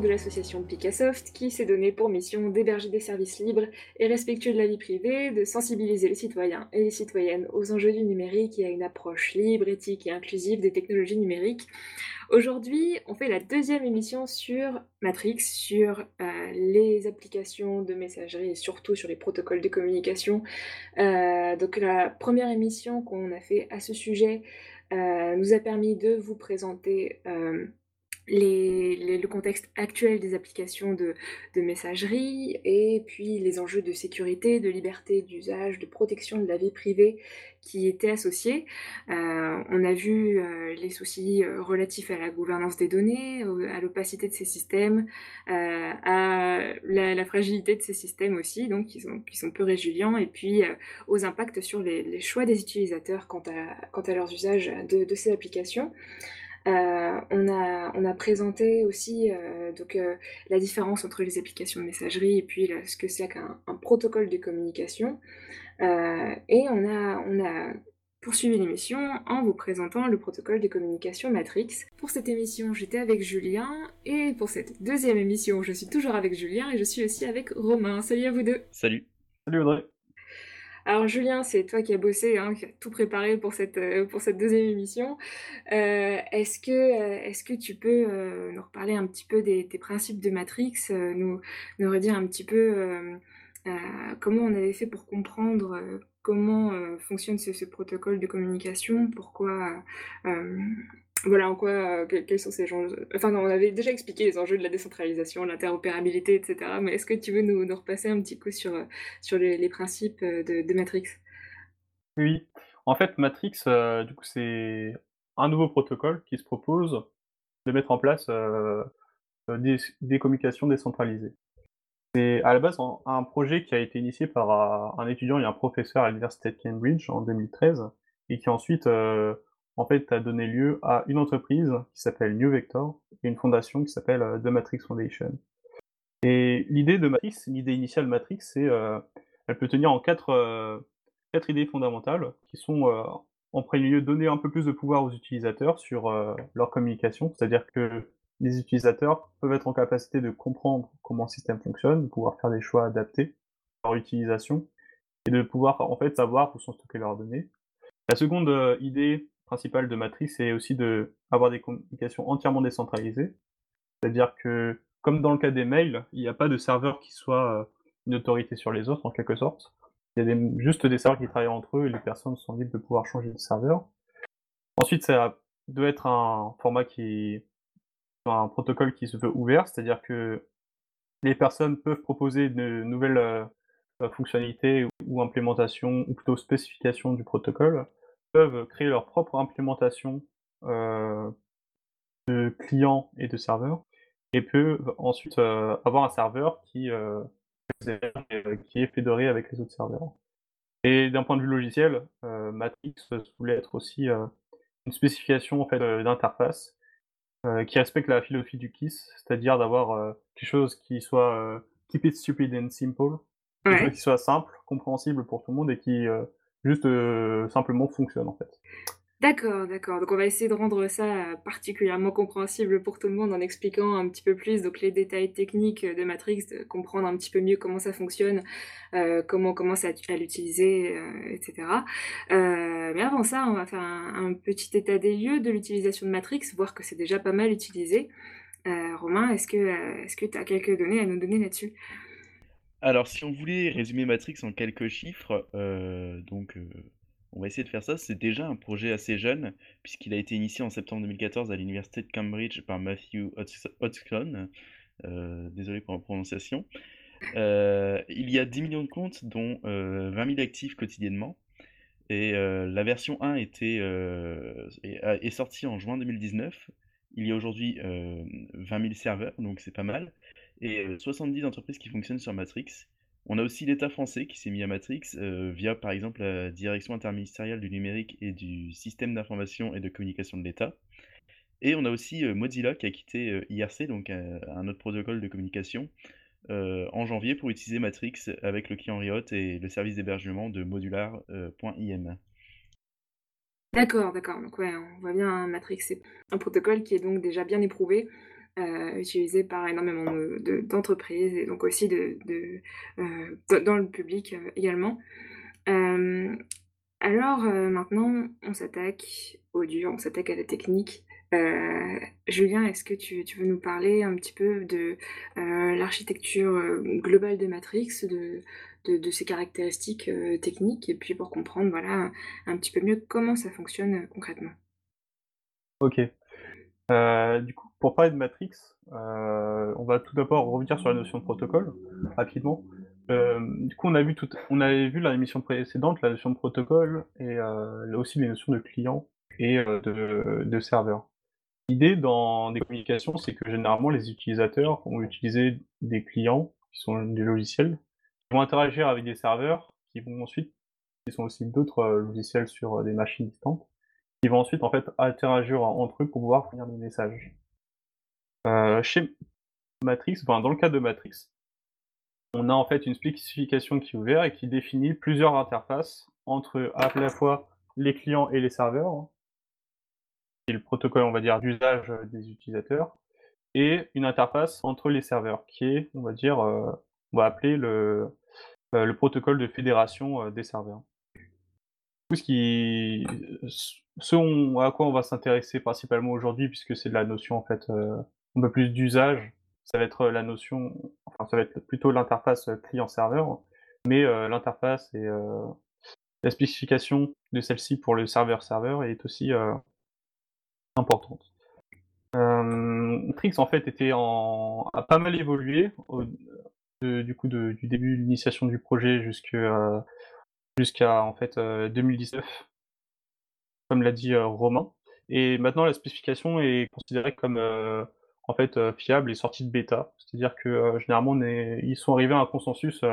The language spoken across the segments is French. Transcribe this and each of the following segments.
de l'association Picassoft qui s'est donnée pour mission d'héberger des services libres et respectueux de la vie privée, de sensibiliser les citoyens et les citoyennes aux enjeux du numérique et à une approche libre, éthique et inclusive des technologies numériques. Aujourd'hui, on fait la deuxième émission sur Matrix, sur euh, les applications de messagerie et surtout sur les protocoles de communication. Euh, donc la première émission qu'on a fait à ce sujet euh, nous a permis de vous présenter le contexte actuel des applications de, messagerie et puis les enjeux de sécurité, de liberté d'usage, de protection de la vie privée qui étaient associés. Euh, on a vu euh, les soucis euh, relatifs à la gouvernance des données, à l'opacité de ces systèmes, à la, fragilité de ces systèmes aussi, donc qui sont, peu résilients, et puis aux impacts sur les, choix des utilisateurs quant à, leurs usages de ces applications. Euh, on, a, on a présenté aussi euh, donc, euh, la différence entre les applications de messagerie et puis ce que c'est qu'un protocole de communication. et on a, on a poursuivi l'émission en vous présentant le protocole de communication Matrix. Pour cette émission, j'étais avec Julien et pour cette deuxième émission, je suis toujours avec Julien et je suis aussi avec Romain. Salut à vous deux. Salut. Salut Audrey. Alors Julien, c'est toi qui as bossé, hein, qui a tout préparé pour cette, euh, deuxième émission. Euh, est-ce que, euh, est-ce que tu peux nous reparler un petit peu des, principes de Matrix, nous, redire un petit peu comment on avait fait pour comprendre comment fonctionne ce, protocole de communication, pourquoi voilà en quoi, euh, quels sont ces enjeux. Enfin, on avait déjà expliqué les enjeux de la décentralisation, l'interopérabilité, etc. Mais est-ce que tu veux nous, repasser un petit coup sur, euh, sur les, principes euh, de, Matrix? Oui. En fait, Matrix, du coup, c'est un nouveau protocole qui se propose de mettre en place des, communications décentralisées. C'est à la base un, projet qui a été initié par un étudiant et un professeur à l'université de Cambridge en 2013 et qui ensuite en fait, a donné lieu à une entreprise qui s'appelle New Vector et une fondation qui s'appelle euh, The Matrix Foundation. Et l'idée de Matrix, l'idée initiale Matrix, c'est euh, elle peut tenir en quatre, euh, idées fondamentales qui sont en premier lieu donner un peu plus de pouvoir aux utilisateurs sur leur communication, c'est-à-dire que les utilisateurs peuvent être en capacité de comprendre comment le système fonctionne, de pouvoir faire des choix adaptés à leur utilisation et de pouvoir en fait savoir où sont stockées leurs données. La seconde idée, principal de Matrix, c'est aussi de avoir des communications entièrement décentralisées. C'est-à-dire que, comme dans le cas des mails, il n'y a pas de serveur qui soit euh, une autorité sur les autres, en quelque sorte. Il y a juste des serveurs qui travaillent entre eux et les personnes sont libres de pouvoir changer de serveur. Ensuite, ça doit être un format qui un protocole qui se veut ouvert, c'est-à-dire que les personnes peuvent proposer de nouvelles euh, fonctionnalités ou implémentations, ou plutôt spécifications du protocole, peuvent créer leur propre implémentation euh, de clients et de serveurs et peuvent ensuite euh, avoir un serveur qui, euh, qui est fédéré avec les autres serveurs. Et d'un point de vue logiciel, Matrix voulait être aussi une spécification en fait, d'interface qui respecte la philosophie du KISS, c'est-à-dire d'avoir quelque chose qui soit keep it stupid and simple, qui soit simple, compréhensible pour tout le monde et qui juste euh, simplement fonctionne en fait. D'accord, d'accord. Donc on va essayer de rendre ça euh, particulièrement compréhensible pour tout le monde en expliquant un petit peu plus les détails techniques de Matrix, de comprendre un petit peu mieux comment ça fonctionne, euh, comment on commence à, l'utiliser, etc. mais avant ça, on va faire un, petit état des lieux de l'utilisation de Matrix, voir que c'est déjà pas mal utilisé. Romain, est-ce que est-ce que tu as quelques données à nous donner là-dessus? Alors, si on voulait résumer Matrix en quelques chiffres, euh, donc euh, on va essayer de faire ça. C'est déjà un projet assez jeune, puisqu'il a été initié en septembre 2014 à l'université de Cambridge par Matthew Hodgson. Euh, désolé pour la prononciation. il y a 10 millions de comptes, dont 20 000 actifs quotidiennement. Et la version 1 était, est, est sortie en juin 2019. Il y a aujourd'hui 20 000 serveurs, donc c'est pas mal et 70 entreprises qui fonctionnent sur Matrix. On a aussi l'État français qui s'est mis à Matrix via par exemple la direction interministérielle du numérique et du système d'information et de communication de l'État. Et on a aussi Mozilla qui a quitté IRC, donc un autre protocole de communication, en janvier pour utiliser Matrix avec le client Riot et le service d'hébergement de modular.im. D'accord, d'accord. Donc on voit bien hein, Matrix, c'est un protocole qui est donc déjà bien éprouvé heu, utilisé par énormément de d'entreprises et donc aussi de de, heu, d dans le public, heu, également. Hem, alors, maintenant on s'attaque au dur, on s'attaque à la technique. Julien, est-ce que tu tu veux nous parler un petit peu de, l'architecture, globale de Matrix, de de de ses caractéristiques, techniques et puis pour comprendre, voilà, un petit peu mieux comment ça fonctionne, concrètement? OK. Du coup, pour parler de Matrix, heu, on va tout d'abord revenir sur la notion de protocole, rapidement. Hem, du coup, on a vu tout on avait vu dans l'émission précédente la notion de protocole et là aussi les notions de client et heu, de de serveur. L'idée dans des communications, c'est que généralement les utilisateurs vont utiliser des clients, qui sont des logiciels, qui vont interagir avec des serveurs, qui vont ensuite qui sont aussi d'autres, heu, logiciels sur, heu, des machines distantes, qui vont ensuite en fait interagir en entre eux pour pouvoir fournir des messages. Heu, chez Matrix, dans le cas de Matrix, on a en fait une spécification qui est ouverte et qui définit plusieurs interfaces entre à la fois les clients et les serveurs, hein. et le protocole, on va dire, d'usage, des utilisateurs et une interface entre les serveurs qui est, on va dire, heu, on va appeler le, heu, le protocole de fédération, des serveurs. Ce qui à quoi on va s'intéresser principalement aujourd'hui puisque c'est de la notion en fait, un peu plus d'usage, ça va être, la notion enfin ça va être plutôt l'interface, heu, client-serveur, mais heu, l'interface et la spécification de celle-ci pour le serveur-serveur est aussi, importante. Matrix en fait était en a pas mal évolué du coup du début de l'initiation du projet jusqu'à en fait, heu, 2019 comme l'a dit, Romain et maintenant la spécification est considérée comme, en fait, heu, fiable et sortie de bêta. C'est-à-dire que, heu, généralement on est ils sont arrivés à un consensus, heu,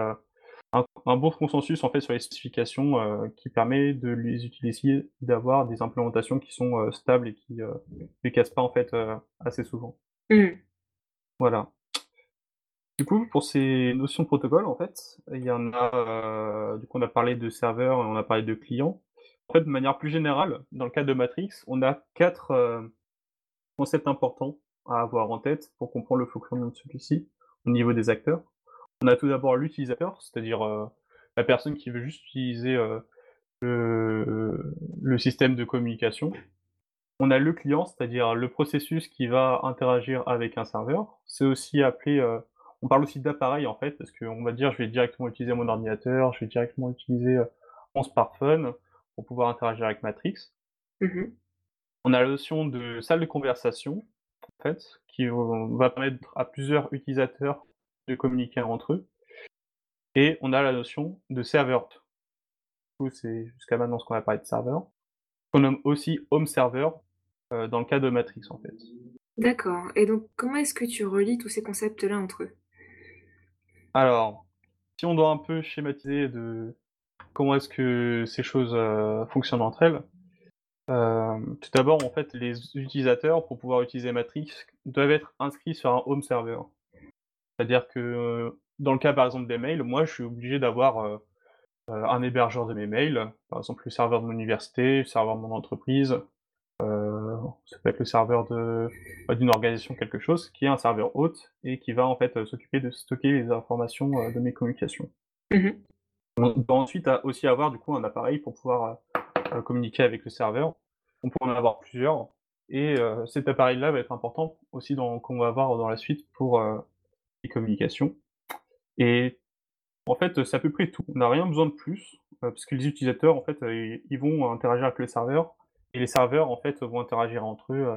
un un bon consensus en fait sur les spécifications, qui permet de les utiliser, d'avoir des implémentations qui sont, stables et qui, ne cassent pas en fait, assez souvent. Mmh. Voilà. Du coup, pour ces notions de protocole, en fait, il y en a, du coup, on a parlé de serveurs et on a parlé de clients. En fait, de manière plus générale, dans le cas de Matrix, on a 4 heu, concepts importants à avoir en tête pour comprendre le fonctionnement de celui-ci, au niveau des acteurs. On a tout d'abord l'utilisateur, c'est-à-dire, heu, la personne qui veut juste utiliser, heu, le le système de communication. On a le client, c'est-à-dire le processus qui va interagir avec un serveur. C'est aussi appelé, heu, on parle aussi d'appareil en fait, parce qu'on va dire je vais directement utiliser mon ordinateur, je vais directement utiliser, mon smartphone pour pouvoir interagir avec Matrix. Mmh On a la notion de salle de conversation, en fait, qui va permettre à plusieurs utilisateurs de communiquer entre eux et on a la notion de serveur. Du coup, c'est jusqu'à maintenant ce qu'on a parlé de serveur. On nomme aussi home server, heu, dans le cas de Matrix en fait. D'accord et donc comment est-ce que tu relis tous ces concepts-là entre eux? Alors, si on doit un peu schématiser de comment est-ce que ces choses, heu, fonctionnent entre elles, hem, tout d'abord, en fait, les utilisateurs, pour pouvoir utiliser Matrix, doivent être inscrits sur un home server. C'est-à-dire que, heu, dans le cas, par exemple, des mails, moi, je suis obligé d'avoir, heu, un hébergeur de mes mails, par exemple, le serveur de mon université, le serveur de mon entreprise, ça peut être le serveur de bah, d'une organisation, quelque chose, qui est un serveur hôte et qui va, en fait, s'occuper de stocker les informations, de mes communications. Mmh On doit ensuite aussi avoir du coup un appareil pour pouvoir, communiquer avec le serveur. On peut en avoir plusieurs et heu, cet appareil-là va être important aussi dans qu'on va avoir dans la suite pour, heu, les communications et en fait, c'est à peu près tout. On n'a rien besoin de plus, heu, parce que les utilisateurs en fait, ils vont interagir avec le serveur et les serveurs en fait vont interagir entre eux,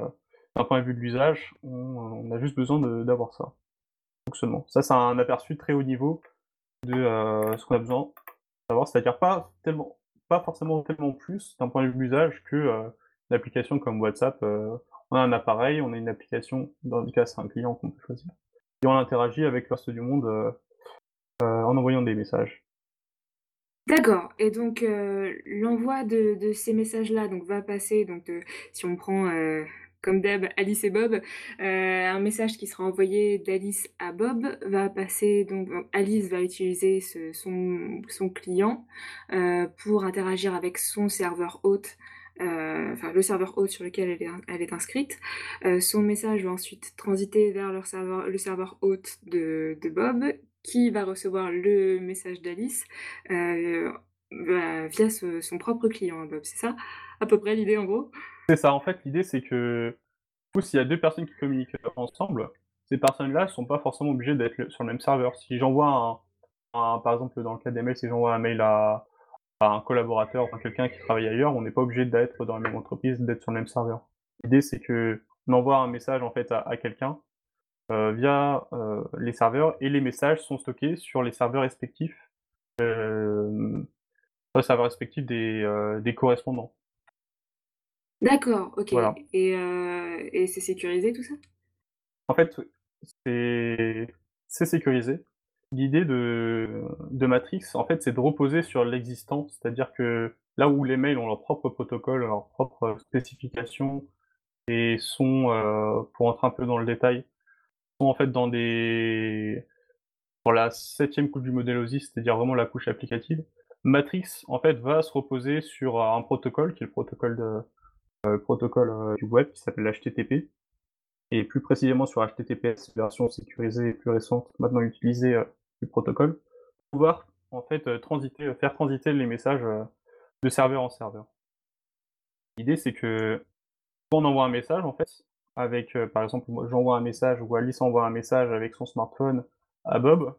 d'un point de vue de l'usage, on a juste besoin d'avoir ça, fonctionnement. Ça, c'est un aperçu très haut niveau de, ce qu'on a besoin Savoir, c'est-à-dire pas tellement pas forcément tellement plus d'un point de vue usage que, heu, une application comme WhatsApp, heu, on a un appareil, on a une application, dans le cas c'est un client qu'on peut choisir et on interagit avec le reste du monde, heu heu, en envoyant des messages. D'accord et donc l'envoi de ces messages-là donc va passer donc si on prend, comme d'hab Alice et Bob, heu, un message qui sera envoyé d'Alice à Bob va passer donc donc Alice va utiliser son son client, heu, pour interagir avec son serveur hôte, enfin le serveur hôte sur lequel elle est, inscrite. son message va ensuite transiter vers leur serveur, le serveur hôte de, de Bob, qui va recevoir le message d'Alice via son propre client, Bob. C'est ça? À peu près l'idée en gros C'est ça. En fait, l'idée c'est que s'il y a deux personnes qui communiquent ensemble, ces personnes-là ne sont pas forcément obligées d'être sur le même serveur. Si j'envoie un, par exemple dans le cas des mails, si j'envoie un mail à, un collaborateur, enfin quelqu'un qui travaille ailleurs, on n'est pas obligé d'être dans la même entreprise, d'être sur le même serveur. L'idée c'est que on envoie un message en fait à, quelqu'un euh, via euh, les serveurs et les messages sont stockés sur les serveurs respectifs, euh, les serveurs respectifs des correspondants. D'accord, OK. Et, et c'est sécurisé tout ça? En fait, c'est c'est sécurisé. L'idée de, de Matrix, en fait, c'est de reposer sur l'existant, c'est-à-dire que là où les mails ont leur propre protocole, leur propre spécification, et sont, euh, pour entrer un peu dans le détail, sont en fait dans des pour la septième couche du modèle OSI, c'est-à-dire vraiment la couche applicative. Matrix, en fait, va se reposer sur un protocole qui est le protocole de, euh, protocole euh, du web qui s'appelle HTTP, et plus précisément sur HTTPS, version sécurisée et plus récente, maintenant utilisée euh, du protocole, pouvoir en fait euh, transiter, euh, faire transiter les messages de serveur en serveur. L'idée c'est que quand on envoie un message en fait, avec par exemple j'envoie un message ou Alice envoie un message avec son smartphone à Bob,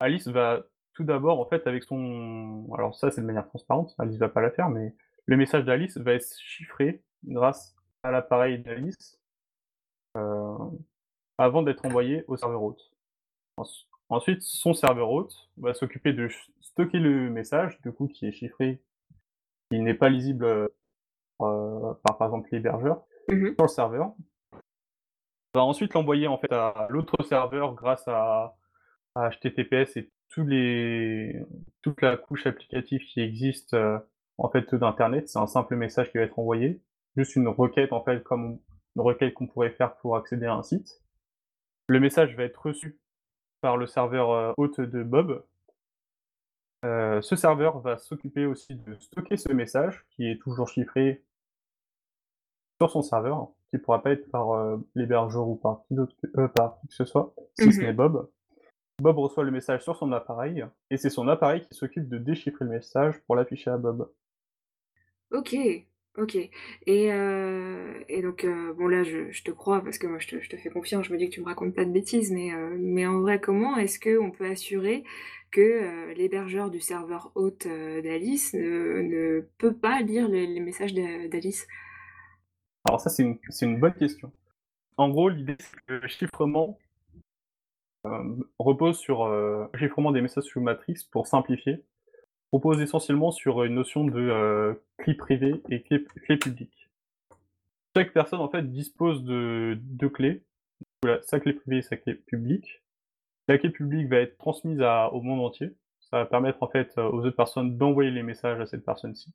Alice va tout d'abord en fait avec son alors ça c'est de manière transparente, Alice va pas la faire mais le message d'Alice va être chiffré grâce à l'appareil d'Alice euh, avant d'être envoyé au serveur hôte. Ensuite, son serveur hôte va s'occuper de stocker le message, du coup, qui est chiffré, qui n'est pas lisible euh, par, par exemple, l'hébergeur, mmh sur le serveur. Va ensuite l'envoyer en fait à l'autre serveur grâce à, HTTPS et tous les, toute la couche applicative qui existe euh, en fait d'internet. C'est un simple message qui va être envoyé, juste une requête en fait comme une requête qu'on pourrait faire pour accéder à un site. Le message va être reçu par le serveur euh, hôte de Bob. Euh, ce serveur va s'occuper aussi de stocker ce message, qui est toujours chiffré sur son serveur, qui ne pourra pas être par euh, l'hébergeur ou par qui, par que ce soit, si ce mhm. n'est Bob. Bob reçoit le message sur son appareil, et c'est son appareil qui s'occupe de déchiffrer le message pour l'afficher à Bob. Ok, OK et et donc heu, bon là je te crois parce que moi je te fais confiance, je me dis que tu me racontes pas de bêtises mais mais en vrai comment est-ce qu'on peut assurer que, l'hébergeur du serveur hôte, d'Alice ne ne peut pas lire les messages d'Alice? Alors ça c'est une c'est une bonne question. En gros l'idée c'est que le chiffrement, repose sur, le chiffrement des messages sous matrice pour simplifier propose essentiellement sur une notion de euh, clé privée et clé, publique. Chaque personne en fait dispose de deux clés, sa clé privée et sa clé publique. La clé publique va être transmise au monde entier. Ça va permettre en fait aux autres personnes d'envoyer les messages à cette personne-ci.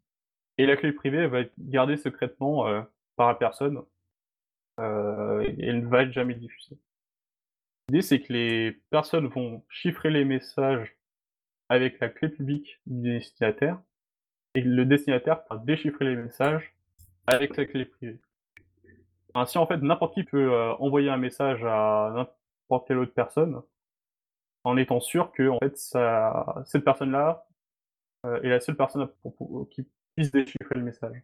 Et la clé privée va être gardée secrètement euh, par la personne euh, elle ne va être jamais diffusée. L'idée c'est que les personnes vont chiffrer les messages avec la clé publique du destinataire et le destinataire va déchiffrer les messages avec la clé privée. Ainsi, en fait, n'importe qui peut euh, envoyer un message à n'importe quelle autre personne en étant sûr que en fait, ça, cette personne-là euh, est la seule personne qui puisse déchiffrer le message.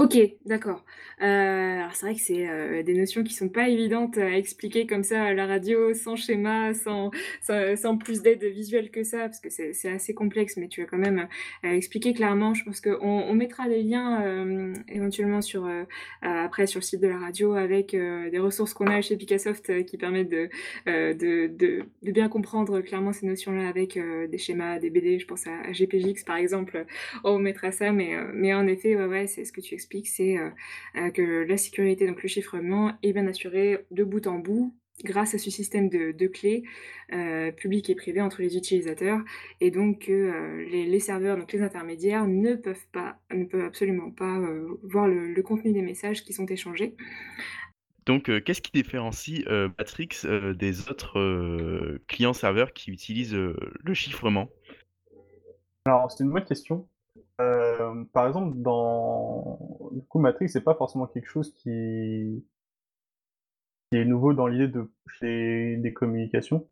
OK, d'accord. Euh, alors c'est vrai que c'est, euh, des notions qui sont pas évidentes à expliquer comme ça à la radio, sans schéma, sans sans plus d'aide visuelle que ça, parce que c'est assez complexe, mais tu as quand même, euh, expliqué clairement. Je pense qu'on on mettra des liens, éventuellement sur, après sur le site de la radio avec, des ressources qu'on a chez Picassoft, qui permettent de, de de bien comprendre clairement ces notions-là avec, des schémas, des BD. Je pense à GPGX par exemple, on mettra ça, mais mais en effet, ouais, c'est ce que tu expliques c'est euh, euh, que la sécurité, donc le chiffrement, est bien assuré de bout en bout grâce à ce système de, clés euh, publiques et privées entre les utilisateurs, et donc que les, serveurs, donc les intermédiaires, ne peuvent pas, ne peuvent absolument pas voir le, contenu des messages qui sont échangés. Donc, qu'est-ce qui différencie Matrix des autres clients serveurs qui utilisent le chiffrement? Alors, c'est une bonne question. Euh, par exemple, dans du coup, Matrix, c'est pas forcément quelque chose qui est nouveau dans l'idée de des, des communications.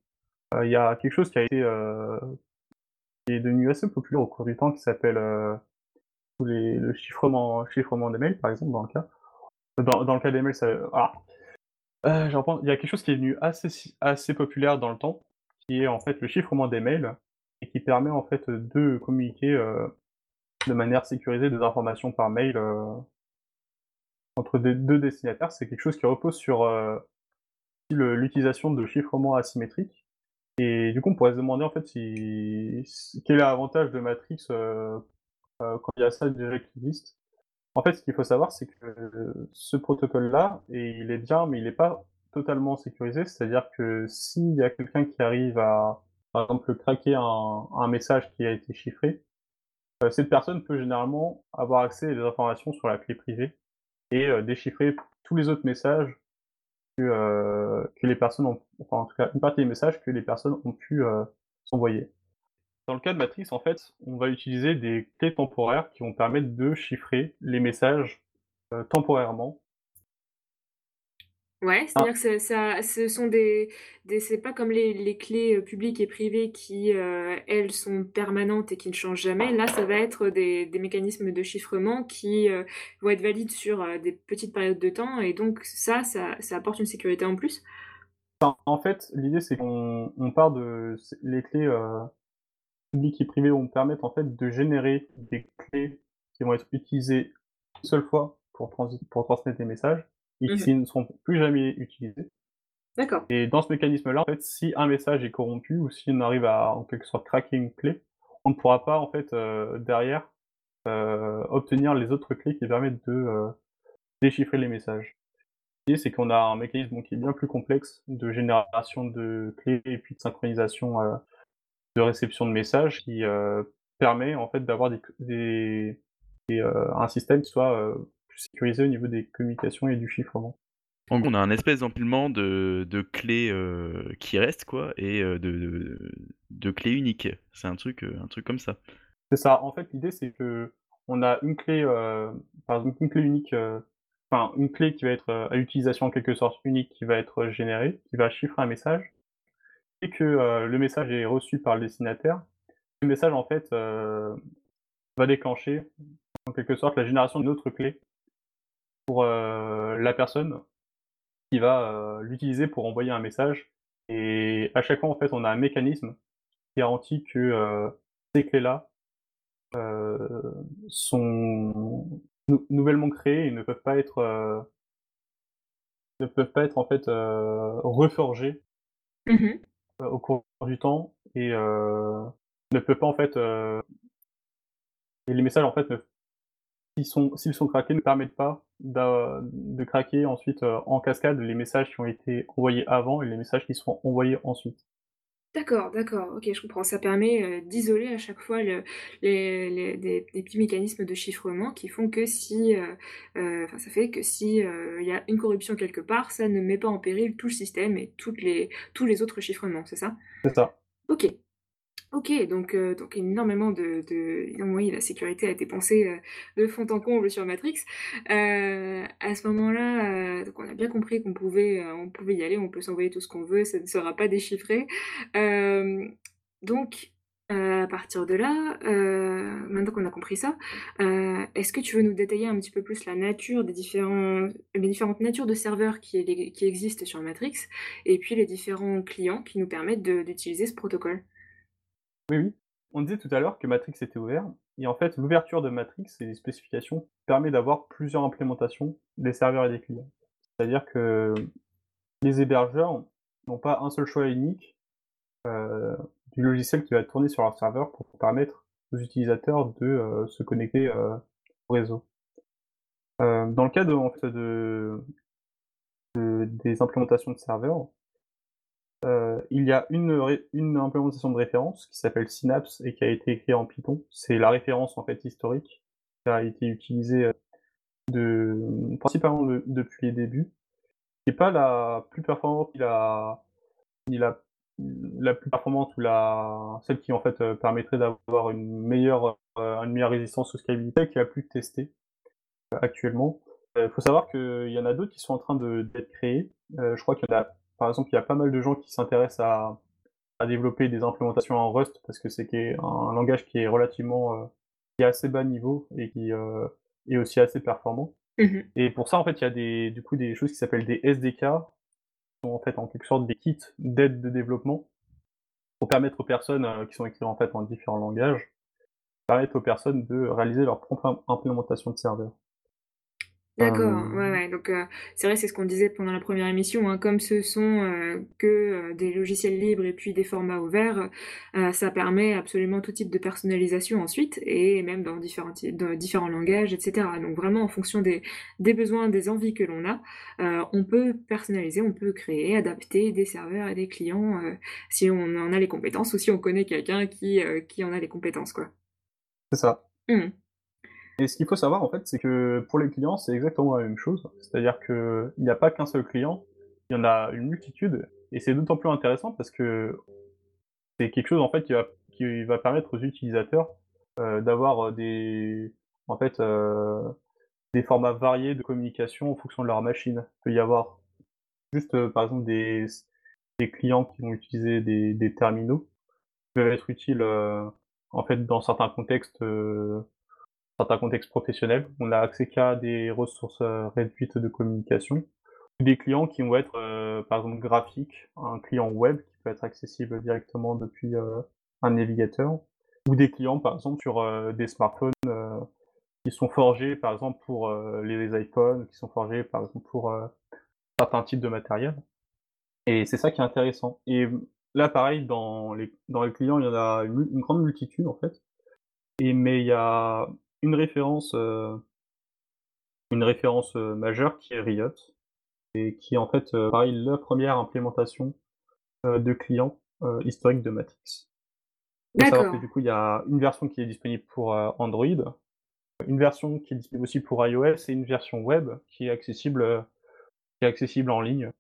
Euh, il y a quelque chose qui a été euh, qui est devenu assez populaire au cours du temps qui s'appelle les, le chiffrement des mails, par exemple, dans le cas. Dans, le cas des mails, ça, ah, il y a quelque chose qui est devenu assez assez populaire dans le temps, qui est en fait le chiffrement des mails et qui permet en fait de communiquer de manière sécurisée des informations par mail euh, entre deux destinataires. C'est quelque chose qui repose sur euh, l'utilisation de chiffrement asymétrique. Et du coup, on pourrait se demander en fait quel est l'avantage de Matrix euh, quand il y a ça déjà qui. En fait, ce qu'il faut savoir, c'est que ce protocole-là, il est bien, mais il n'est pas totalement sécurisé. C'est-à-dire que s'il y a quelqu'un qui arrive à, par exemple, craquer un, message qui a été chiffré, cette personne peut généralement avoir accès à des informations sur la clé privée et euh, déchiffrer tous les autres messages que, euh, que les personnes ont, enfin en tout cas une partie des messages que les personnes ont pu euh, s'envoyer. Dans le cas de Matrix, en fait, on va utiliser des clés temporaires qui vont permettre de chiffrer les messages euh, temporairement. Ouais, Ah, c'est-à-dire que ça, ça- ce sont des, des c'est pas comme les, les clés euh, publiques et privées qui, euh, elles, sont permanentes et qui ne changent jamais. Là, ça va être des, des mécanismes de chiffrement qui euh, vont être valides sur des petites périodes de temps et donc ça, ça, ça apporte une sécurité en plus. enfin, en fait, l'idée c'est qu'on on part de les clés publiques et privées vont permettre en fait de générer des clés qui vont être utilisées une seule fois pour, transi- pour transmettre des messages et qui ne seront plus jamais utilisés. D'accord. Et dans ce mécanisme-là, en fait, si un message est corrompu ou si on arrive à en quelque sorte craquer une clé, on ne pourra pas en fait euh, derrière euh, obtenir les autres clés qui permettent de euh, déchiffrer les messages. L'idée, c'est qu'on a un mécanisme qui est bien plus complexe de génération de clés et puis de synchronisation euh, de réception de messages qui euh, permet en fait d'avoir des, des, des, euh, un système qui soit euh, plus sécurisé au niveau des communications et du chiffrement. En gros, on a un espèce d'empilement de, de clés euh, qui restent, quoi, et euh, de, de, de clés uniques. C'est un truc, euh, un truc comme ça. C'est ça. En fait, l'idée, c'est que on a une clé, euh, par exemple, une clé unique, euh, enfin, une clé qui va être à utilisation en quelque sorte unique, qui va être générée, qui va chiffrer un message, et que le message est reçu par le destinataire. Ce message, en fait, va déclencher, en quelque sorte, la génération d'une autre clé pour euh, la personne qui va euh, l'utiliser pour envoyer un message. Et à chaque fois, en fait, on a un mécanisme qui garantit que euh, ces clés-là sont nou- nouvellement créées et ne peuvent pas être ne peuvent pas être en fait euh, reforgées Mhm. euh, au cours du temps et euh, ne peuvent pas en fait et les messages en fait ne- s'ils sont s'ils sont craqués ne permettent pas de craquer ensuite euh, en cascade les messages qui ont été envoyés avant et les messages qui seront envoyés ensuite. D'accord, d'accord, ok, je comprends. Ça permet euh, d'isoler à chaque fois le, les, les- des, des petits mécanismes de chiffrement qui font que si, euh, euh, enfin, ça fait que si il y a une corruption quelque part, ça ne met pas en péril tout le système et toutes les, tous les autres chiffrements, c'est ça? C'est ça. Ok. Ok, donc, euh, donc énormément de, Oui, la sécurité a été pensée euh, de fond en comble sur Matrix. Euh, à ce moment-là, on a bien compris qu'on pouvait, on pouvait y aller, on peut s'envoyer tout ce qu'on veut, ça ne sera pas déchiffré. Donc, à partir de là, maintenant qu'on a compris ça, est-ce que tu veux nous détailler un petit peu plus la nature des différents, les différentes natures de serveurs qui, existent sur Matrix, et puis les différents clients qui nous permettent d'utiliser ce protocole? Oui, oui. On disait tout à l'heure que Matrix était ouvert, et en fait, l'ouverture de Matrix et les spécifications permet d'avoir plusieurs implémentations des serveurs et des clients. C'est-à-dire que les hébergeurs n'ont pas un seul choix unique euh, du logiciel qui va tourner sur leur serveur pour permettre aux utilisateurs de euh, se connecter euh, au réseau. Dans le cas de, en des implémentations de serveurs, euh, il y a une, implémentation de référence qui s'appelle Synapse et qui a été écrite en Python. C'est la référence en fait historique qui a été utilisée euh, principalement de- depuis les débuts. C'est pas la plus performante ou la celle qui en fait, heu, permettrait d'avoir une meilleure, résistance aux scalabilités qui est la plus testée, actuellement. Il faut savoir qu'il y en a d'autres qui sont en train d'être créés. Je crois qu'il y en a par exemple, il y a pas mal de gens qui s'intéressent à à développer des implémentations en Rust parce que c'est un langage qui est relativement, heu, qui est assez bas niveau et qui, heu, est aussi assez performant. Mmh Et pour ça, en fait, il y a des du coup, des choses qui s'appellent des SDK, qui sont en fait, en quelque sorte, des kits d'aide de développement pour permettre aux personnes, heu, qui sont écrits, en fait, en différents langages, permettre aux personnes de réaliser leur propre implémentation de serveur. D'accord, ouais, donc heu, c'est vrai, c'est ce qu'on disait pendant la première émission, hein, comme ce sont, heu, que, heu, des logiciels libres et puis des formats ouverts, ça permet absolument tout type de personnalisation ensuite et même dans différents types dans différents langages et cetera. Donc vraiment en fonction des des besoins, des envies que l'on a, on peut personnaliser, on peut créer, adapter des serveurs et des clients, si on en a les compétences ou si on connaît quelqu'un qui, en a les compétences, quoi. c'est ça. Mmh. Et ce qu'il faut savoir, en fait, c'est que pour les clients, c'est exactement la même chose. C'est-à-dire qu'il n'y a pas qu'un seul client, il y en a une multitude, et c'est d'autant plus intéressant parce que c'est quelque chose, en fait, qui va qui va permettre aux utilisateurs, heu, d'avoir, des en fait, heu, des formats variés de communication en fonction de leur machine. Il peut y avoir juste, heu, par exemple, des des clients qui vont utiliser des des terminaux, qui peuvent être utiles, heu, en fait, dans certains contextes, heu certains contextes professionnels. On a accès qu'à des ressources, heu, réduites de communication. Ou des clients qui vont être, heu, par exemple graphiques, un client web qui peut être accessible directement depuis, heu, un navigateur. Ou des clients par exemple sur, des smartphones, qui sont forgés par exemple pour, les iPhones, qui sont forgés par exemple pour, certains types de matériel. Et c'est ça qui est intéressant. Et là pareil dans les dans les clients, il y en a une une grande multitude en fait. Et mais il y a une référence, une référence, heu, majeure qui est Riot et qui est en fait, heu, pareil la première implémentation, de client, heu, historique de Matrix. Que D'accord. du coup, il y a une version qui est disponible pour, Android, une version qui est disponible aussi pour iOS et une version web qui est accessible, qui est accessible en ligne.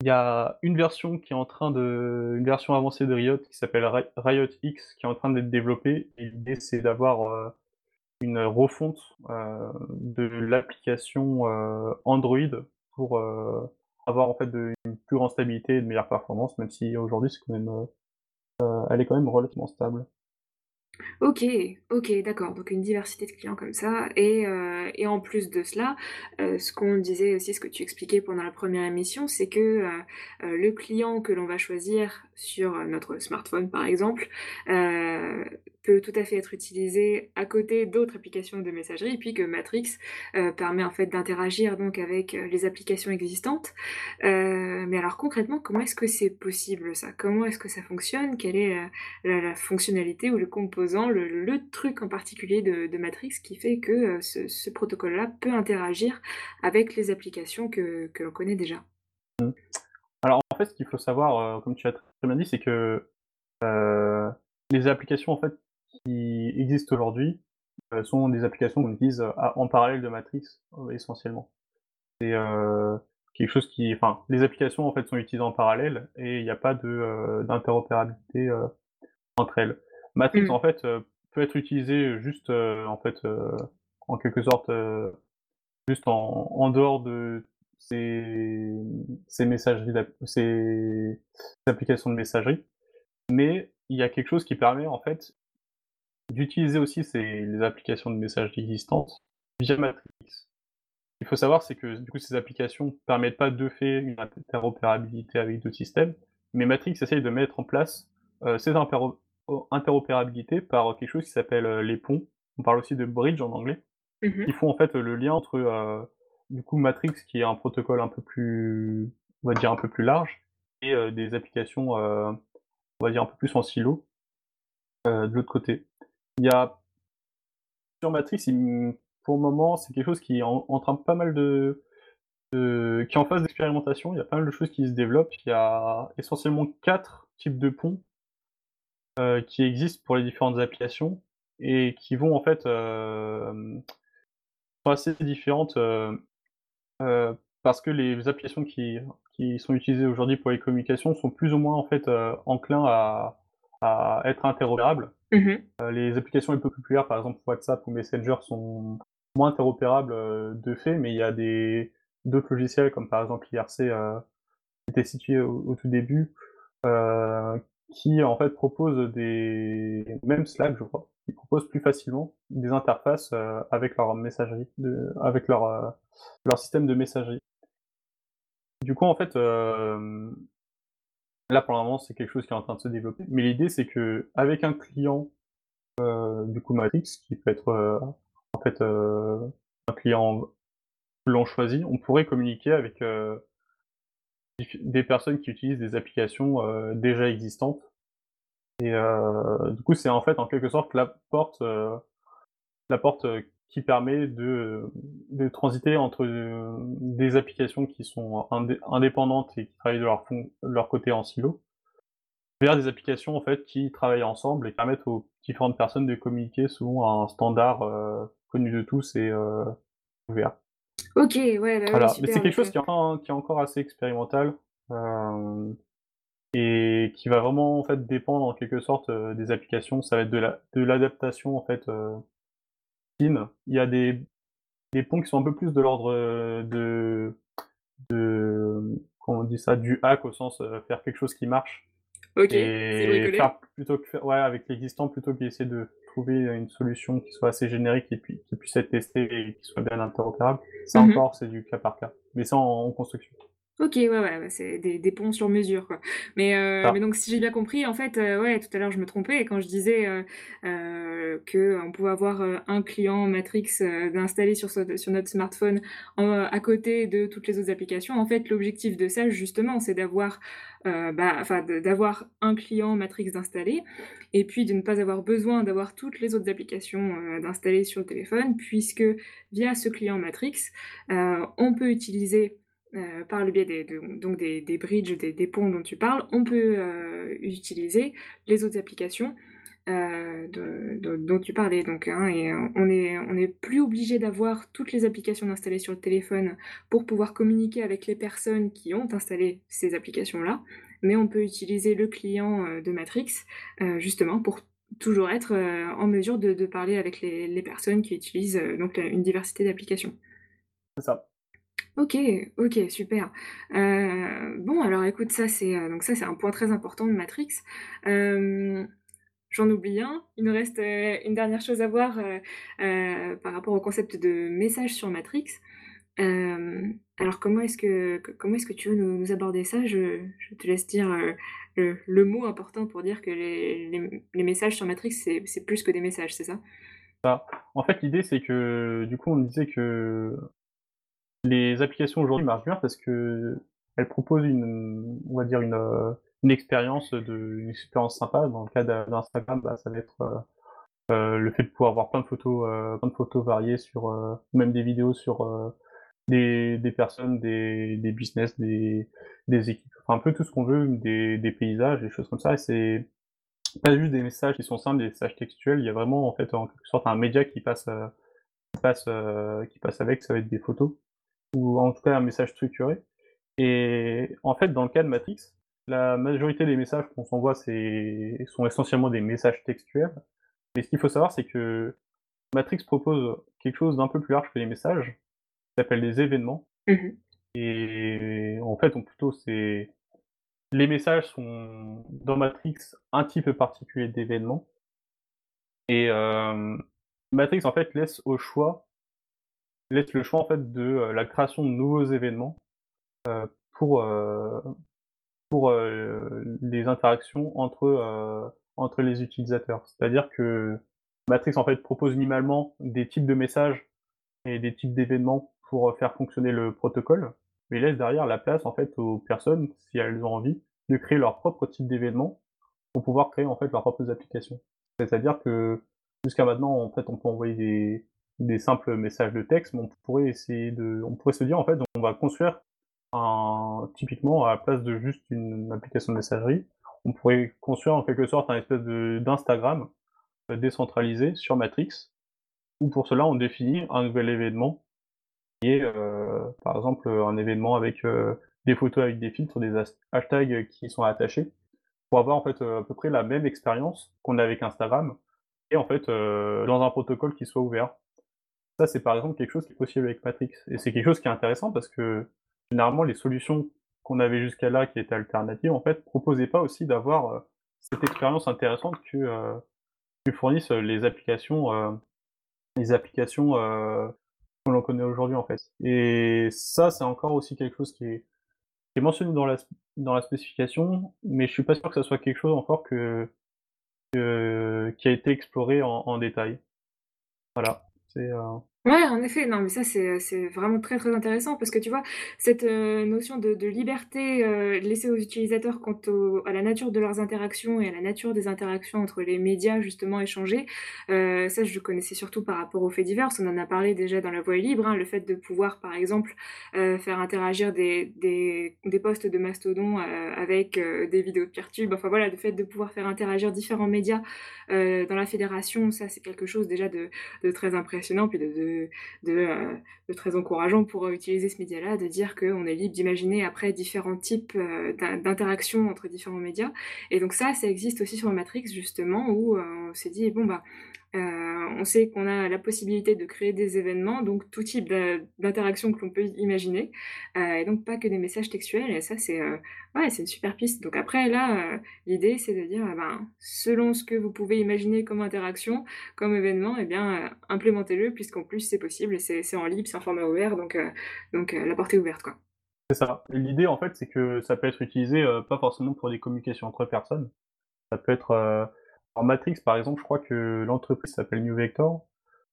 Il y a une version qui est en train de une version avancée de Riot qui s'appelle Ri Riot X qui est en train d'être développée l'idée c'est d'avoir, une refonte, heu, de l'application, heu, Android pour, heu, avoir en fait de une plus grande stabilité et de meilleures performances, même si aujourd'hui c'est quand même, elle est quand même relativement stable. OK, OK, d'accord, donc une diversité de clients comme ça et en plus de cela, ce qu'on disait aussi, ce que tu expliquais pendant la première émission, c'est que, le client que l'on va choisir sur, notre smartphone, par exemple, heu, peut tout à fait être utilisé à côté d'autres applications de messagerie et puis que Matrix, heu, permet en fait d'interagir donc avec, heu, les applications existantes. Mais alors concrètement, comment est-ce que c'est possible ça? Comment est-ce que ça fonctionne? Quelle est, la fonctionnalité ou le composant, le truc en particulier de Matrix qui fait que, ce protocole-là peut interagir avec les applications que que l'on connaît déjà? Alors en fait, ce qu'il faut savoir, heu, comme tu as très bien dit, c'est que, heu, les applications en fait qui existent aujourd'hui, heu, sont des applications qu'on utilise, à en parallèle de Matrix, essentiellement. C'est, quelque chose qui enfin, les applications en fait sont utilisées en parallèle et il y a pas de, d'interopérabilité, entre elles. Matrix Mmh. en fait, peut être utilisé, juste, en fait, en quelque sorte, juste en en dehors de ces ces messageries ces applications de messagerie. Mais il y a quelque chose qui permet en fait d'utiliser aussi ces les applications de messagerie existantes via Matrix. Il faut savoir, c'est que du coup, ces applications permettent pas de fait une interopérabilité avec d'autres systèmes, mais Matrix essaye de mettre en place, heu, cette impéro o interopérabilité par quelque chose qui s'appelle, heu, les ponts. On parle aussi de bridge en anglais, qui mh. font en fait le lien entre, heu, du coup Matrix qui est un protocole un peu plus on va dire un peu plus large et heu, des applications, heu, on va dire un peu plus en silo, heu, de l'autre côté. Il y a sur Matrix, pour le moment, c'est quelque chose qui est en train pas mal de qui est en phase d'expérimentation, il y a pas mal de choses qui se développent. Il y a essentiellement 4 types de ponts, qui existent pour les différentes applications et qui vont en fait, sont assez différentes, parce que les applications qui qui sont utilisés aujourd'hui pour les communications sont plus ou moins en fait euh, enclins à, à être interopérables. Mmh Euh, les applications les plus populaires, par exemple WhatsApp ou Messenger, sont moins interopérables euh, de fait, mais il y a des d'autres logiciels comme par exemple l'IRC euh, qui était situé au, au tout début, qui en fait proposent des même Slack, je crois, qui proposent plus facilement des interfaces avec leur messagerie, de, avec leur leur système de messagerie. Du coup, en fait, euh, là pour le moment, c'est quelque chose qui est en train de se développer. Mais l'idée, c'est que avec un client, euh, du coup Matrix, qui peut être euh, en fait un client que l'on choisit, on pourrait communiquer avec des personnes qui utilisent des applications déjà existantes. Et du coup, c'est en fait en quelque sorte la porte, la porte qui permet de, de transiter entre euh, des applications qui sont indé- indépendantes et qui travaillent de leur, côté en silo, vers des applications en fait qui travaillent ensemble et permettent aux différentes personnes de communiquer selon un standard euh, connu de tous et euh, ouvert. OK, ouais, bah, oui, Voilà, mais c'est quelque chose heu qui est encore, qui est encore assez expérimental euh, et qui va vraiment en fait dépendre en quelque sorte euh, des applications. Ça va être de la de l'adaptation en fait Il y a des des ponts qui sont un peu plus de l'ordre euh, de de comment on dit ça, du hack au sens euh, faire quelque chose qui marche OK, et faire plutôt que faire ouais avec l'existant plutôt qu'essayer de trouver une solution qui soit assez générique et puis qui puisse être testée et qui soit bien interopérable. Ça Mmh encore c'est du cas par cas, mais ça en, en construction. OK, ouais, ouais, c'est des des ponts sur mesure, quoi. Mais, heu, Ça. mais donc si j'ai bien compris, en fait, heu, ouais, tout à l'heure je me trompais quand je disais, heu heu, qu'on pouvait avoir, un client Matrix, d'installer sur notre smartphone en à côté de toutes les autres applications. En fait, l'objectif de ça, justement, c'est d'avoir, bah, enfin, d'avoir un client Matrix d'installer et puis de ne pas avoir besoin d'avoir toutes les autres applications, d'installer sur le téléphone puisque via ce client Matrix, on peut utiliser Heu, par le biais des de donc des des bridges, des ponts dont tu parles, on peut, heu, utiliser les autres applications, de dont tu parlais donc hein et on est on n'est plus obligé d'avoir toutes les applications installées sur le téléphone pour pouvoir communiquer avec les personnes qui ont installé ces applications-là, mais on peut utiliser le client, de Matrix, justement pour toujours être, en mesure de parler avec les personnes qui utilisent, donc une diversité d'applications. C'est ça. OK, OK, super. Heu, bon alors écoute ça c'est, heu, donc ça c'est un point très important de Matrix. Hem, j'en oublie un, il nous reste, une dernière chose à voir, par rapport au concept de message sur Matrix. Alors comment est-ce que co comment est-ce que tu veux nous aborder ça? Je te laisse dire, le mot important pour dire que les messages sur Matrix c'est plus que des messages, c'est ça? Ça. En fait, l'idée c'est que du coup on disait que les applications aujourd'hui marchent bien parce que elles proposent une, on va dire une, heu, une expérience de une expérience sympa. Dans le cas d'Instagram, bah, ça va être, heu heu, le fait de pouvoir voir plein de photos, heu, plein de photos variées sur, heu, même des vidéos sur, heu, des des personnes, des des business, des des équipes, enfin un peu tout ce qu'on veut, des des paysages, des choses comme ça. Et c'est pas juste des messages qui sont simples, des messages textuels, il y a vraiment en fait en quelque sorte un média qui passe, qui passe, qui passe avec, ça va être des photos ou en tout cas un message structuré. Et en fait, dans le cas de Matrix, la majorité des messages qu'on s'envoie, sont essentiellement des messages textuels. Mais ce qu'il faut savoir, c'est que Matrix propose quelque chose d'un peu plus large que les messages, qui s'appelle des événements. Mmh et en fait, on plutôt c'est les messages sont dans Matrix un type particulier d'événements. Et hem, Matrix en fait laisse au choix laisse le choix en fait de, heu, la création de nouveaux événements, heu, pour, heu pour, les interactions entre, entre les utilisateurs. C'est-à-dire que Matrix, en fait, propose minimalement des types de messages et des types d'événements pour, faire fonctionner le protocole, mais laisse derrière la place, en fait, aux personnes, si elles ont envie, de créer leur propre type d'événement pour pouvoir créer, en fait, leurs propres applications. C'est-à-dire que jusqu'à maintenant, en fait, on peut envoyer des des simples messages de texte, mais on pourrait essayer de on pourrait se dire, en fait, on va construire un typiquement, à la place de juste une application de messagerie, on pourrait construire en quelque sorte un espèce d'Instagram, heu, décentralisé sur Matrix, où pour cela on définit un nouvel événement qui est, heu, par exemple, un événement avec, heu, des photos avec des filtres, des hashtags qui sont attachés, pour avoir en fait à peu près la même expérience qu'on a avec Instagram, et en fait dans un protocole qui soit ouvert. Ça, c'est par exemple quelque chose qui est possible avec Matrix. Et c'est quelque chose qui est intéressant parce que généralement, les solutions qu'on avait jusqu'à là, qui étaient alternatives, en fait, proposaient pas aussi d'avoir cette expérience intéressante que, que fournissent les applications, les applications que l'on connaît aujourd'hui, en fait. Et ça, c'est encore aussi quelque chose qui est, mentionné dans la, dans la spécification, mais je suis pas sûr que ça soit quelque chose encore que, qui a été exploré en, en détail. Voilà. C'est, euh, Ouais, en effet, non, mais ça, c'est, c'est vraiment très, très intéressant parce que tu vois, cette euh, notion de, de liberté euh, laissée aux utilisateurs quant au, à la nature de leurs interactions et à la nature des interactions entre les médias justement échangés, euh, ça, je le connaissais surtout par rapport aux faits divers. On en a parlé déjà dans la voie libre, hein, le fait de pouvoir, par exemple, euh, faire interagir des, des, des posts de Mastodon euh, avec euh, des vidéos de Peertube. Enfin voilà, le fait de pouvoir faire interagir différents médias dans la fédération, ça, c'est quelque chose déjà de, de très impressionnant, puis de euh, de, très encourageant pour utiliser ce média-là, de dire qu'on est libre d'imaginer après différents types euh, d'interactions entre différents médias. Et donc ça, ça existe aussi sur Matrix, justement, où euh, on s'est dit, bon, bah, euh, on sait qu'on a la possibilité de créer des événements, donc tout type d'interaction que l'on peut imaginer, euh, et donc pas que des messages textuels. Et ça, c'est euh, ouais, une super piste. Donc après, là, l'idée, c'est de dire, ben, selon ce que vous pouvez imaginer comme interaction, comme événement, eh bien, implémentez-le, puisqu'en plus, c'est possible, c'est en libre, c'est en format ouvert, donc, donc la portée est ouverte. C'est ça. L'idée, en fait, c'est que ça peut être utilisé pas forcément pour des communications entre personnes. Ça peut être en Matrix, par exemple, je crois que l'entreprise s'appelle New Vector,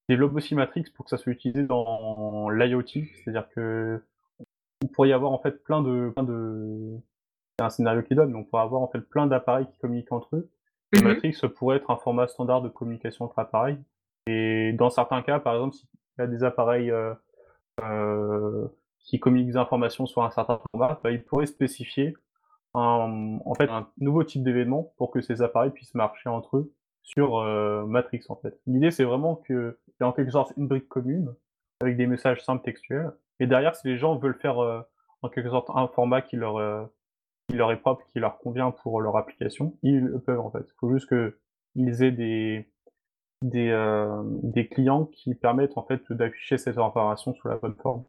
développe aussi Matrix pour que ça soit utilisé dans l'IoT, c'est-à-dire que on pourrait y avoir en fait plein de, plein de, c'est un scénario qui donne, mais on pourrait avoir en fait plein d'appareils qui communiquent entre eux. Mhm. Matrix pourrait être un format standard de communication entre appareils. Et dans certains cas, par exemple, s'il y a des appareils euh, euh, qui communiquent des informations sur un certain format, bah, il pourrait spécifier un, en fait, un nouveau type d'événement pour que ces appareils puissent marcher entre eux sur euh, Matrix en fait. L'idée c'est vraiment qu'il y a en quelque sorte une brique commune avec des messages simples textuels. Et derrière, si les gens veulent faire euh, en quelque sorte un format qui leur, euh, qui leur est propre, qui leur convient pour leur application, ils peuvent en fait. Il faut juste qu'ils aient des, des, des clients qui permettent en fait d'afficher cette information sous la bonne forme.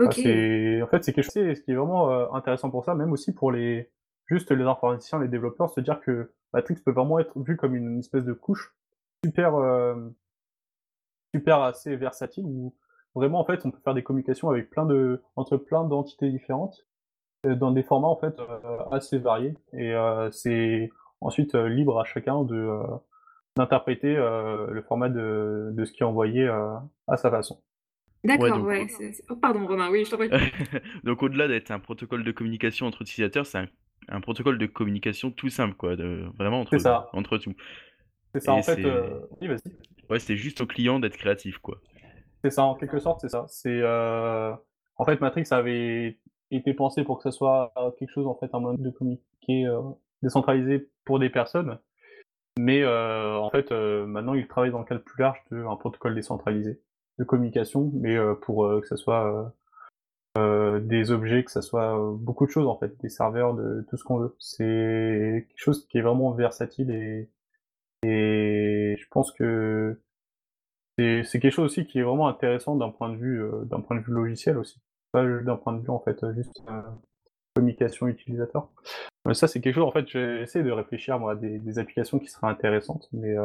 Ah, c'est, en fait, c'est quelque chose ce qui est vraiment euh, intéressant pour ça, même aussi pour les, juste les informaticiens, les développeurs, se dire que Matrix peut vraiment être vu comme une, espèce de couche super, euh, super assez versatile où vraiment, en fait, on peut faire des communications avec plein de, entre plein d'entités différentes, euh, dans des formats, en fait, assez variés. Et c'est ensuite libre à chacun de, d'interpréter le format de, de ce qui est envoyé à sa façon. D'accord, ouais. Oh, pardon, Romain, oui, je t'en prie. donc au-delà d'être un protocole de communication entre utilisateurs, c'est un, protocole de communication tout simple, quoi, de, vraiment entre, ça. entre tout. C'est ça, en fait. Euh, oui, vas-y. Ouais, c'est juste au client d'être créatif, quoi. C'est ça, en quelque sorte, c'est ça. C'est euh, en fait Matrix avait été pensé pour que ce soit quelque chose en fait un moyen de communiquer euh, décentralisé pour des personnes, mais en fait maintenant il travaille dans le cadre plus large d'un protocole décentralisé de communication, mais euh, pour euh, que ce soit euh, des objets, que ce soit beaucoup de choses en fait, des serveurs, de tout ce qu'on veut. C'est quelque chose qui est vraiment versatile et, et je pense que c'est quelque chose aussi qui est vraiment intéressant d'un point de vue d'un point de vue logiciel aussi, pas d'un point de vue en fait juste communication utilisateur. Ça c'est quelque chose en fait j'essaie de réfléchir moi à des, des, applications qui seraient intéressantes, mais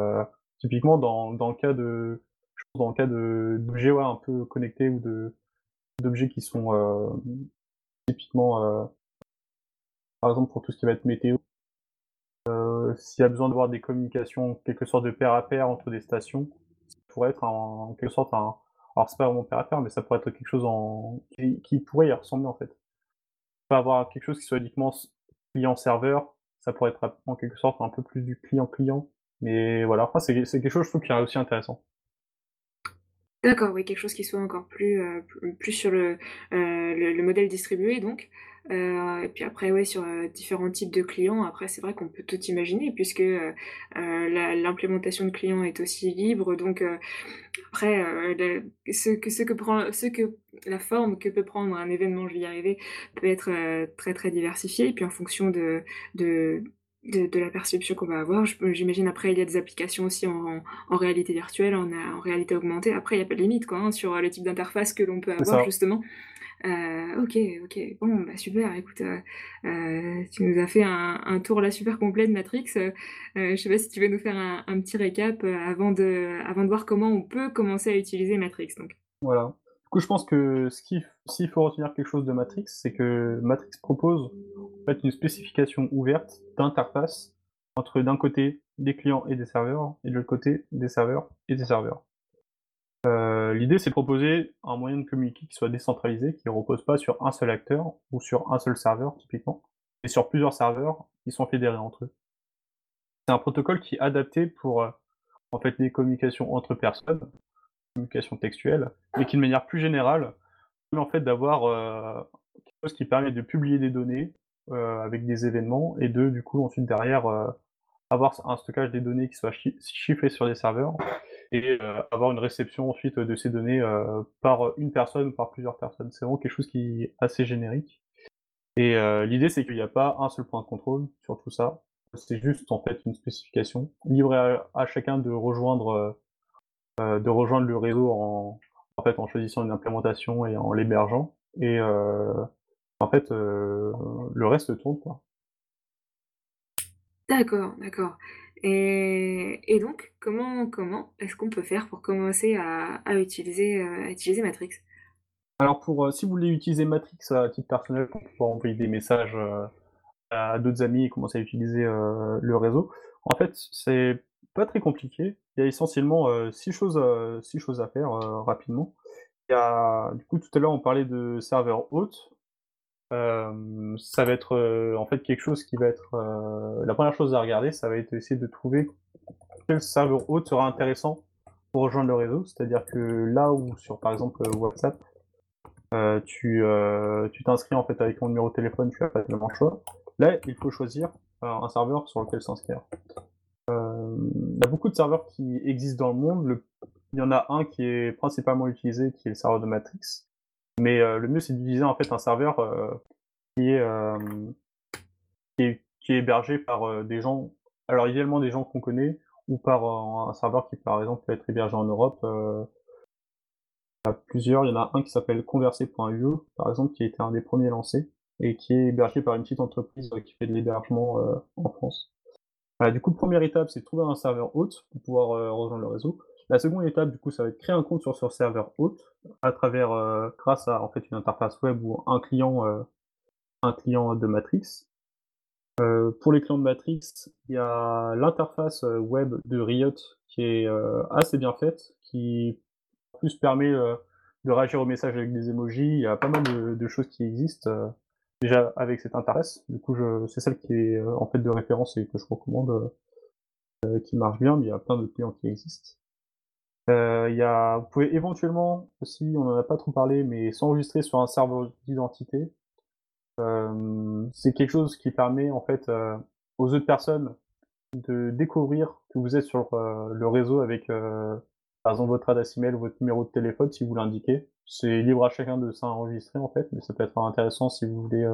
typiquement dans, dans le cas de dans le cas d'objets un peu connectés ou d'objets qui sont euh, typiquement, euh, par exemple pour tout ce qui va être météo, euh, s'il y a besoin d'avoir des communications, quelque sorte de pair à pair entre des stations, ça pourrait être en, quelque sorte un, alors c'est pas vraiment pair à pair, mais ça pourrait être quelque chose en, qui, pourrait y ressembler en fait. Pas avoir quelque chose qui soit uniquement client-serveur, ça pourrait être en quelque sorte un peu plus du client-client, mais voilà, enfin, c'est quelque chose je trouve qui est aussi intéressant. D'accord, oui, quelque chose qui soit encore plus, euh, sur le, euh, le, modèle distribué, donc. et puis après, ouais, sur, différents types de clients, après c'est vrai qu'on peut tout imaginer puisque, l'implémentation de clients est aussi libre. Donc, après, ce que ce que ce que la forme que peut prendre un événement, je vais y arriver, peut être, très, très diversifiée et puis en fonction de de de la perception qu'on va avoir. j'imagine après il y a des applications aussi en en réalité virtuelle, en en réalité augmentée. Après il y a pas de limite quoi, hein, sur, le type d'interface que l'on peut avoir justement. Heu, OK, OK. Bon, bah, super, écoute, heu, tu nous as fait un un tour là super complet de Matrix, je sais pas si tu veux nous faire un un petit récap, avant de avant de voir comment on peut commencer à utiliser Matrix donc? Voilà. Coup, je pense que s'il faut retenir quelque chose de Matrix, c'est que Matrix propose, une spécification ouverte d'interface entre, d'un côté, des clients et des serveurs et de l'autre côté, des serveurs et des serveurs. Euh, l'idée, c'est de proposer un moyen de communiquer qui soit décentralisé, qui ne repose pas sur un seul acteur ou sur un seul serveur, typiquement, mais sur plusieurs serveurs qui sont fédérés entre eux. C'est un protocole qui est adapté pour euh, en fait les communications entre personnes, communication textuelle, mais qui de manière plus générale en fait d'avoir euh, quelque chose qui permet de publier des données avec des événements et de du coup ensuite derrière avoir un stockage des données qui soit chiffré sur des serveurs et euh, avoir une réception ensuite de ces données euh, par une personne ou par plusieurs personnes. C'est vraiment quelque chose qui est assez générique. Et euh, l'idée, c'est qu'il n'y a pas un seul point de contrôle sur tout ça. C'est juste en fait une spécification libre à, chacun de rejoindre, de rejoindre le réseau en, en fait en choisissant une implémentation et en l'hébergeant. Et en fait, le reste tourne quoi. D'accord, d'accord. Et, donc, comment, comment est-ce qu'on peut faire pour commencer à, utiliser, euh, utiliser Matrix? Alors, pour, euh, si vous voulez utiliser Matrix à titre personnel pour pouvoir envoyer des messages euh, à d'autres amis et commencer à utiliser le réseau, en fait, c'est pas très compliqué. Il y a essentiellement six, choses, six choses à faire rapidement. Il y a, du coup, tout à l'heure, on parlait de serveur hôte. Euh, ça va être euh, en fait quelque chose qui va être euh, la première chose à regarder, ça va être essayer de trouver quel serveur hôte sera intéressant pour rejoindre le réseau. C'est-à-dire que là où sur par exemple WhatsApp, tu t'inscris en fait avec ton numéro de téléphone, tu as pas le choix. Là, il faut choisir un serveur sur lequel s'inscrire. Il y a beaucoup de serveurs qui existent dans le monde. Il y en a un qui est principalement utilisé, qui est le serveur de Matrix. Mais euh, le mieux, c'est d'utiliser en fait un serveur euh, euh, qui, est, qui, est, hébergé par des gens, alors idéalement des gens qu'on connaît, ou par un serveur qui par exemple peut être hébergé en Europe. il y a plusieurs, il y en a un qui s'appelle converser.io par exemple, qui a été un des premiers lancés, et qui est hébergé par une petite entreprise qui fait de l'hébergement en France. Du coup, première étape, c'est trouver un serveur hôte pour pouvoir rejoindre le réseau. La seconde étape, du coup, ça va être créer un compte sur ce serveur hôte à travers, euh, grâce à en fait une interface web ou un client, euh, un client de Matrix. Euh, pour les clients de Matrix, il y a l'interface web de Riot qui est assez bien faite, qui plus permet de réagir aux messages avec des emojis. Il y a pas mal de, choses qui existent déjà avec cette interface. Du coup, c'est celle qui est en fait de référence et que je recommande, qui marche bien, mais il y a plein de clients qui existent. Euh, y a, vous pouvez éventuellement aussi, on n'en a pas trop parlé, mais s'enregistrer sur un serveur d'identité. Euh, c'est quelque chose qui permet en fait euh, aux autres personnes de découvrir que vous êtes sur euh, le réseau avec par exemple votre adresse email ou votre numéro de téléphone si vous l'indiquez. C'est libre à chacun de s'enregistrer en fait, mais ça peut être intéressant si vous voulez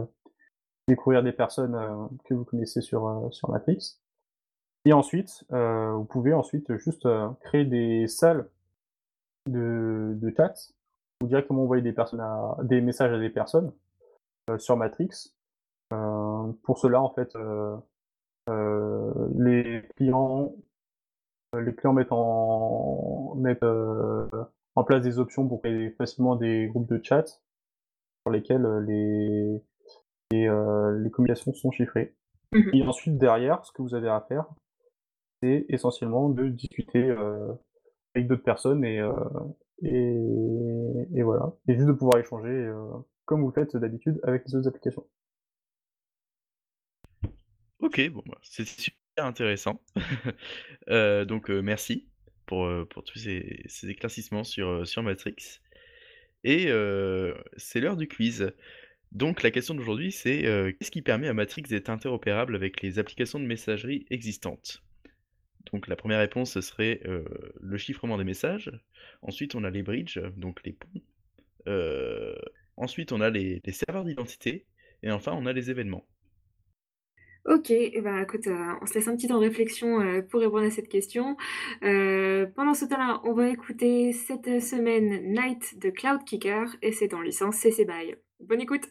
découvrir des personnes que vous connaissez sur, sur Matrix. Et ensuite, euh, vous pouvez ensuite juste euh, créer des salles de, de chat ou directement envoyer des, personnes à, des messages à des personnes euh, sur Matrix. pour cela, en fait, les clients les clients mettent en mettent en place des options pour créer facilement des groupes de chat sur lesquels les les, les communications sont chiffrées. Mmh et ensuite derrière, ce que vous avez à faire, c'est essentiellement de discuter euh, avec d'autres personnes et, euh, et, et, voilà. Et juste de pouvoir échanger euh, comme vous faites d'habitude avec les autres applications. Ok, bon, bah, c'est intéressant. donc merci pour, pour tous ces, ces éclaircissements sur, sur Matrix. Et c'est l'heure du quiz. Donc la question d'aujourd'hui, c'est euh, qu'est-ce qui permet à Matrix d'être interopérable avec les applications de messagerie existantes? Donc la première réponse, ce serait euh, le chiffrement des messages. Ensuite, on a les bridges, donc les ponts. Euh, ensuite, on a les, les serveurs d'identité. Et enfin, on a les événements. OK, et bah, écoute, heu, on se laisse un petit temps de réflexion, heu, pour répondre à cette question. Heu, pendant ce temps-là, on va écouter cette semaine Night de Cloudkicker et c'est en licence CC BY. Bonne écoute!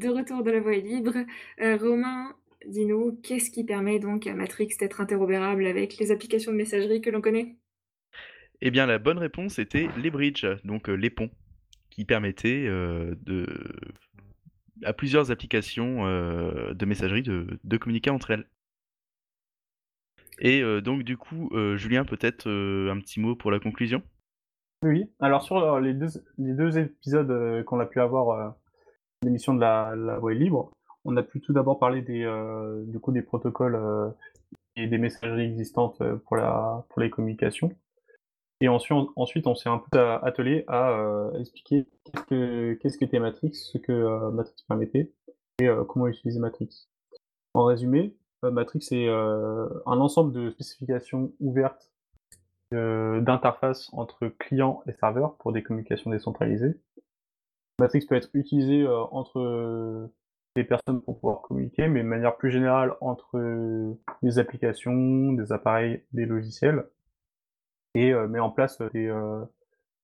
De retour de la voie libre. Heu, Romain, dis-nous, qu'est-ce qui permet donc à Matrix d'être interopérable avec les applications de messagerie que l'on connaît? Eh bien, la bonne réponse était les bridges, donc euh, les ponts, qui permettaient euh, de, à plusieurs applications euh, de messagerie de, de communiquer entre elles. Et euh, donc, du coup, euh, Julien, peut-être euh, un petit mot pour la conclusion? Oui, alors sur euh, les deux, les deux épisodes euh, qu'on a pu avoir euh, l'émission de la, voie libre, on a pu tout d'abord parler des, euh, du coup, des protocoles euh, et des messageries existantes euh, pour, les communications. Et ensuite, on, s'est un peu attelé à expliquer qu'est-ce que qu'est-ce qu'était Matrix, ce que Matrix permettait et comment utiliser Matrix. En résumé, Matrix est un ensemble de spécifications ouvertes d'interfaces entre client et serveur pour des communications décentralisées. Matrix peut être utilisé euh, entre euh, des personnes pour pouvoir communiquer, mais de manière plus générale entre euh, des applications, des appareils, des logiciels, et euh, met en place des, euh,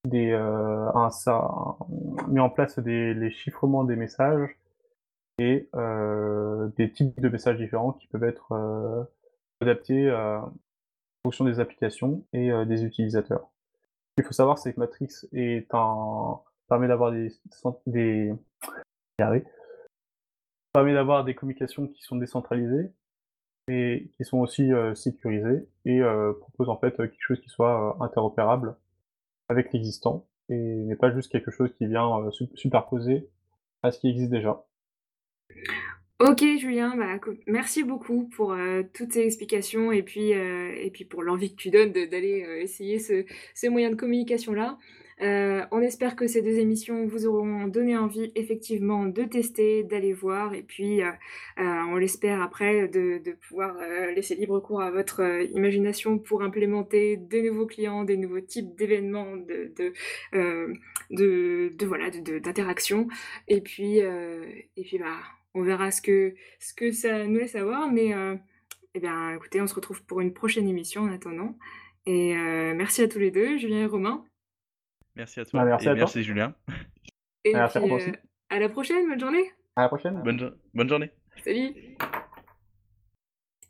des euh, un, ça, met en place des, les chiffrements des messages et euh, des types de messages différents qui peuvent être euh, adaptés euh, en fonction des applications et euh, des utilisateurs. Ce qu'il faut savoir, c'est que Matrix est un permet d'avoir des, arriver. permet d'avoir des communications qui sont décentralisées et qui sont aussi euh, sécurisées et euh, propose en fait quelque chose qui soit euh, interopérable avec l'existant et n'est pas juste quelque chose qui vient su- superposer à ce qui existe déjà. OK Julien, bah, merci beaucoup pour, toutes ces explications et puis, et puis pour l'envie que tu donnes d'aller, essayer ce ces moyens de communication-là. Heu, on espère que ces 2 émissions vous auront donné envie effectivement de tester, d'aller voir et puis, heu heu, on l'espère après de pouvoir, laisser libre cours à votre, imagination pour implémenter des nouveaux clients, des nouveaux types d'événements, de voilà, d'interactions et puis, et puis, bah, on verra ce que ce que ça nous laisse à voir mais, et bien, écoutez, on se retrouve pour une prochaine émission en attendant et merci à tous les 2, Julien et Romain. Merci à Bah, toi merci et à toi. merci Julien. Et Merci à puis, aussi. à la prochaine, bonne journée. À la prochaine. Bonne bonne journée. Salut.